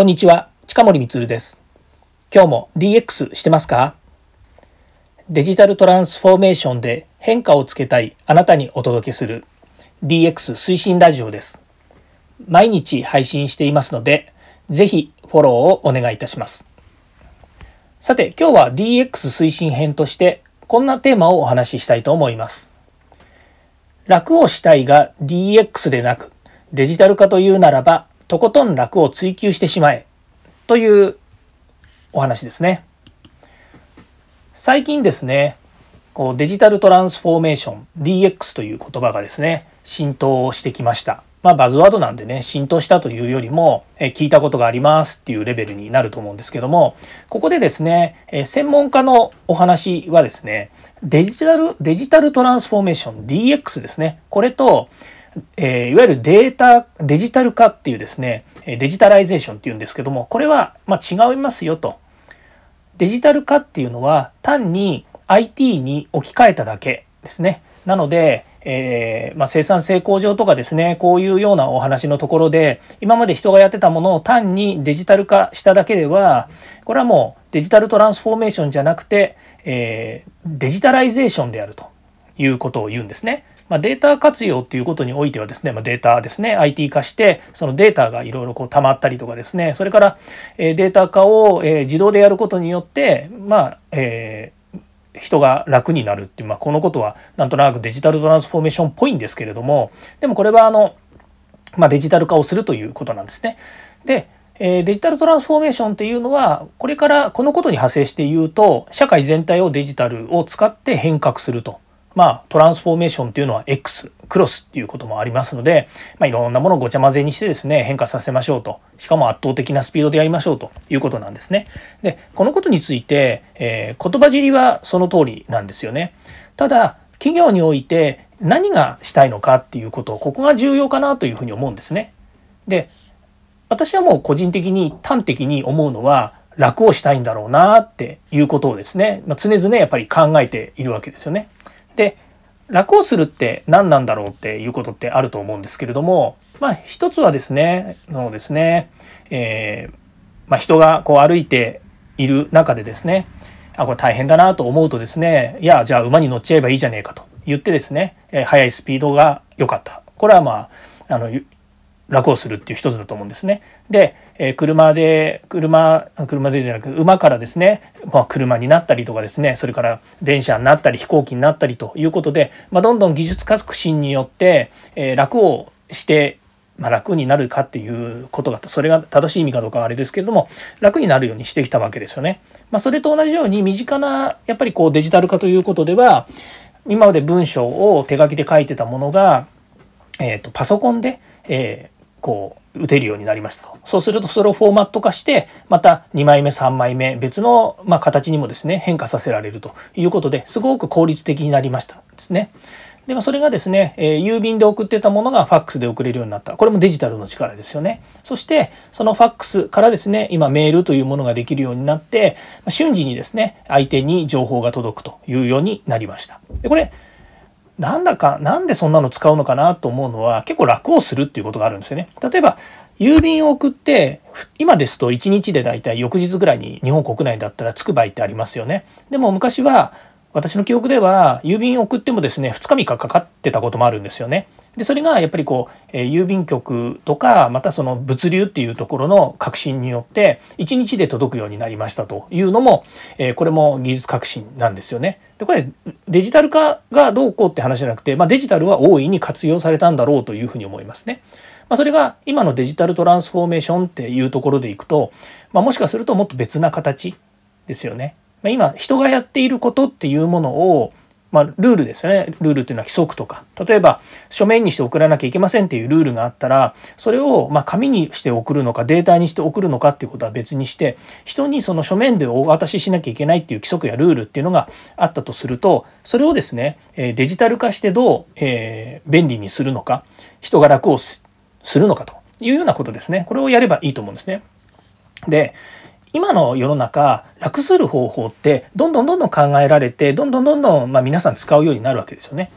こんにちは、近森光です。今日も DX してますか？デジタルトランスフォーメーションで変化をつけたいあなたにお届けする DX 推進ラジオです。毎日配信していますので、ぜひフォローをお願いいたします。さて、今日は DX 推進編としてこんなテーマをお話ししたいと思います。楽をしたいが DX でなくデジタル化というならばとことん楽を追求してしまえというお話ですね。最近ですねこうデジタルトランスフォーメーション DX という言葉がですね浸透してきました。まあ、バズワードなんでね浸透したというよりも、え聞いたことがありますっていうレベルになると思うんですけどもここでですね、え専門家のお話はですねデジタルデジタルトランスフォーメーション DX ですねこれとえー、いわゆるデータデジタル化っていうですねデジタライゼーションっていうんですけどもこれはま違いますよと。デジタル化っていうのは単に IT に置き換えただけですね。なので、えー、まあ、生産性向上とかですねこういうようなお話のところで今まで人がやってたものを単にデジタル化しただけではこれはもうデジタルトランスフォーメーションじゃなくて、えー、デジタライゼーションであるということを言うんですね。まあ、データ活用っていうことにおいてはですね、まあ、データですね IT 化してそのデータがいろいろこう溜まったりとかですねそれから、データ化を、自動でやることによってまあ、えー、人が楽になるっていう、まあ、このことはなんとなくデジタルトランスフォーメーションっぽいんですけれどもでもこれはあの、まあ、デジタル化をするということなんですね。でデジタルトランスフォーメーションっていうのはこれからこのことに派生して言うと社会全体をデジタルを使って変革するとまあ、トランスフォーメーションっていうのは X クロスっていうこともありますので、まあ、いろんなものをごちゃ混ぜにしてですね変化させましょうとしかも圧倒的なスピードでやりましょうということなんですね。でこのことについて、えー、言葉尻はその通りなんですよね。ただ企業において何がしたいのかっていうことここが重要かなというふうに思うんですね。で私はもう個人的に端的に思うのは楽をしたいんだろうなっていうことをですね、まあ、常々やっぱり考えているわけですよね。で楽をするって何なんだろうっていうことってあると思うんですけれどもまあ一つはですねのですね、えー、まあ、人がこう歩いている中でですねあこれ大変だなと思うとですねいやじゃあ馬に乗っちゃえばいいじゃねえかと言ってですね、え、速いスピードが良かった。これはまああの楽をするっていう一つだと思うんですね。で、えー、車で車車でじゃなく馬からですね、まあ、車になったりとかですねそれから電車になったり飛行機になったりということで、まあ、どんどん技術革新によって、えー、楽をしてまあ、楽になるかっていうことがそれが正しい意味かどうかはあれですけれども楽になるようにしてきたわけですよね。まあ、それと同じように身近なやっぱりこうデジタル化ということでは今まで文章を手書きで書いてたものが、えー、とパソコンで、えー、こう打てるようになりましたと。そうするとそれをフォーマット化してまた2枚目3枚目別のま形にもですね変化させられるということですごく効率的になりましたですね。でもそれがですね、えー、郵便で送ってたものがファックスで送れるようになった。これもデジタルの力ですよね。そしてそのファックスからですね今メールというものができるようになって瞬時にですね相手に情報が届くというようになりました。でこれなんだかなんでそんなの使うのかなと思うのは結構楽をするっていうことがあるんですよね。例えば郵便を送って今ですと1日でだいたい翌日ぐらいに日本国内だったら着く場合ってありますよね。でも昔は私の記憶では郵便送ってもですね2日3日かかってたこともあるんですよね。でそれがやっぱりこう、え、郵便局とかまたその物流っていうところの革新によって1日で届くようになりましたというのも、え、これも技術革新なんですよね。でこれデジタル化がどうこうって話じゃなくて、まあ、デジタルは大いに活用されたんだろうというふうに思いますね。まあ、それが今のデジタルトランスフォーメーションっていうところでいくと、まあ、もしかするともっと別な形ですよね。ま今人がやっていることっていうものをまあ、ルールですよね。ルールっていうのは規則とか。例えば書面にして送らなきゃいけませんっていうルールがあったらそれをま紙にして送るのかデータにして送るのかっていうことは別にして人にその書面でお渡ししなきゃいけないっていう規則やルールっていうのがあったとするとそれをですねデジタル化してどう、え便利にするのか人が楽をするのかというようなことですね。これをやればいいと思うんですね。で今の世の中楽する方法ってどんどんどんどん考えられてどんどんどんどんまあ皆さん使うようになるわけですよね。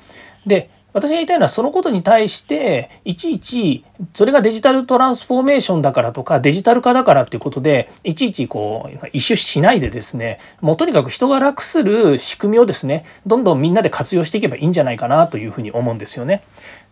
で私が言いたいのはそのことに対していちいちそれがデジタルトランスフォーメーションだからとかデジタル化だからっていうことでいちいちこう一周しないでですねもうとにかく人が楽する仕組みをですねどんどんみんなで活用していけばいいんじゃないかなというふうに思うんですよね。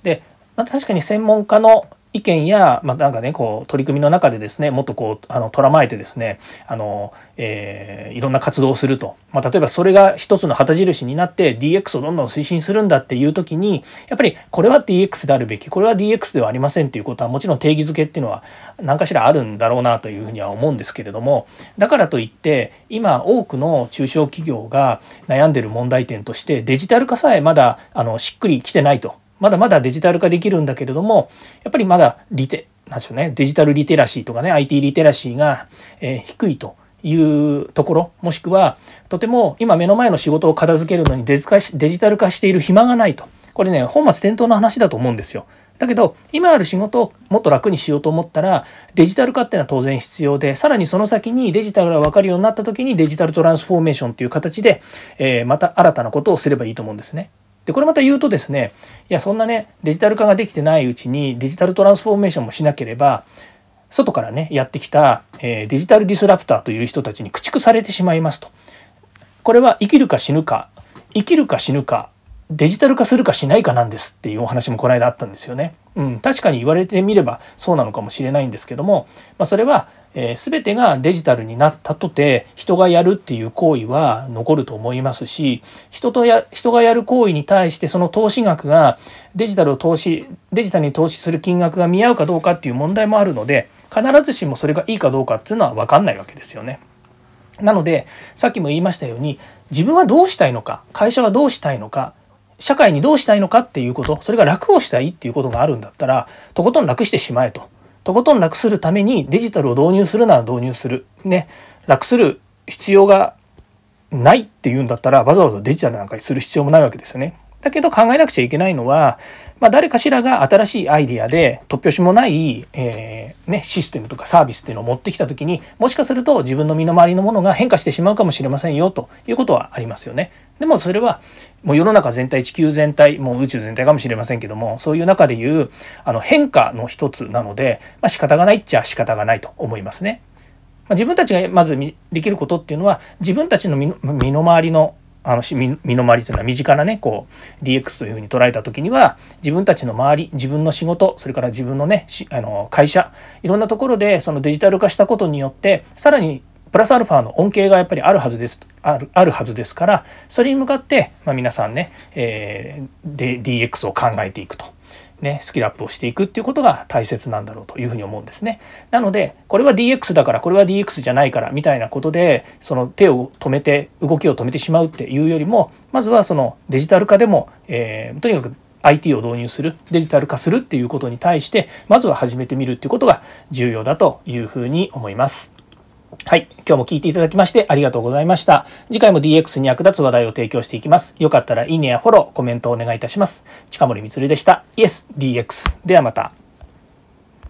で確かに専門家の意見や、まあ、なんかねこう取り組みの中でですねもっとこうあのとらまえてですねあの、えー、いろんな活動をすると、まあ、例えばそれが一つの旗印になって DX をどんどん推進するんだっていう時にやっぱりこれは DX であるべきこれは DX ではありませんっていうことはもちろん定義づけっていうのは何かしらあるんだろうなというふうには思うんですけれどもだからといって今多くの中小企業が悩んでる問題点としてデジタル化さえまだあのしっくりきてないと。まだまだデジタル化できるんだけれどもやっぱりまだリテなんでしょうねデジタルリテラシーとかね IT リテラシーが、え、低いというところもしくはとても今目の前の仕事を片付けるのにデジタル化している暇がないとこれね本末転倒の話だと思うんですよ。だけど今ある仕事をもっと楽にしようと思ったらデジタル化っていうのは当然必要でさらにその先にデジタルが分かるようになった時にデジタルトランスフォーメーションという形で、え、また新たなことをすればいいと思うんですね。でこれまた言うとですねいやそんなねデジタル化ができてないうちにデジタルトランスフォーメーションもしなければ外からねやってきた、えー、デジタルディスラプターという人たちに駆逐されてしまいますと。これは生きるか死ぬか生きるか死ぬかデジタル化するかしないかなんですっていうお話もこの間あったんですよね。うん、確かに言われてみればそうなのかもしれないんですけども、まあ、それは、えー、全てがデジタルになったとて人がやるっていう行為は残ると思いますし人とや人がやる行為に対してその投資額がデジタルを投資デジタルに投資する金額が見合うかどうかっていう問題もあるので必ずしもそれがいいかどうかっていうのは分かんないわけですよね。なのでさっきも言いましたように自分はどうしたいのか会社はどうしたいのか社会にどうしたいのかっていうことそれが楽をしたいっていうことがあるんだったらとことん楽してしまえと。とことん楽するためにデジタルを導入するなら導入する。ね楽する必要がないっていうんだったらわざわざデジタルなんかにする必要もないわけですよね。だけど考えなくちゃいけないのは、まあ、誰かしらが新しいアイディアで突拍子もない、えー、ね、システムとかサービスっていうのを持ってきた時にもしかすると自分の身の回りのものが変化してしまうかもしれませんよということはありますよね。でもそれはもう世の中全体地球全体もう宇宙全体かもしれませんけどもそういう中でいうあの変化の一つなので、まあ、仕方がないっちゃ仕方がないと思いますね。まあ、自分たちがまずできることっていうのは自分たちの身の回りのあの身の回りというのは身近なねこう DX というふうに捉えた時には自分たちの周り自分の仕事それから自分のねあの会社いろんなところでそのデジタル化したことによってさらにプラスアルファの恩恵がやっぱりあるはずですあるあるはずですからそれに向かって、まあ、皆さんね、えー、で DX を考えていくと。ね、スキルアップをしていくっていうことが大切なんだろうというふうに思うんですね。なのでこれは DX だからこれは DX じゃないからみたいなことでその手を止めて動きを止めてしまうっていうよりもまずはそのデジタル化でも、えー、とにかく IT を導入するデジタル化するっていうことに対してまずは始めてみるっていうことが重要だというふうに思います。はい。今日も聞いていただきましてありがとうございました。次回も DX に役立つ話題を提供していきます。よかったらいいねやフォロー、コメントをお願いいたします。近森光でした。イエス DX。ではまた。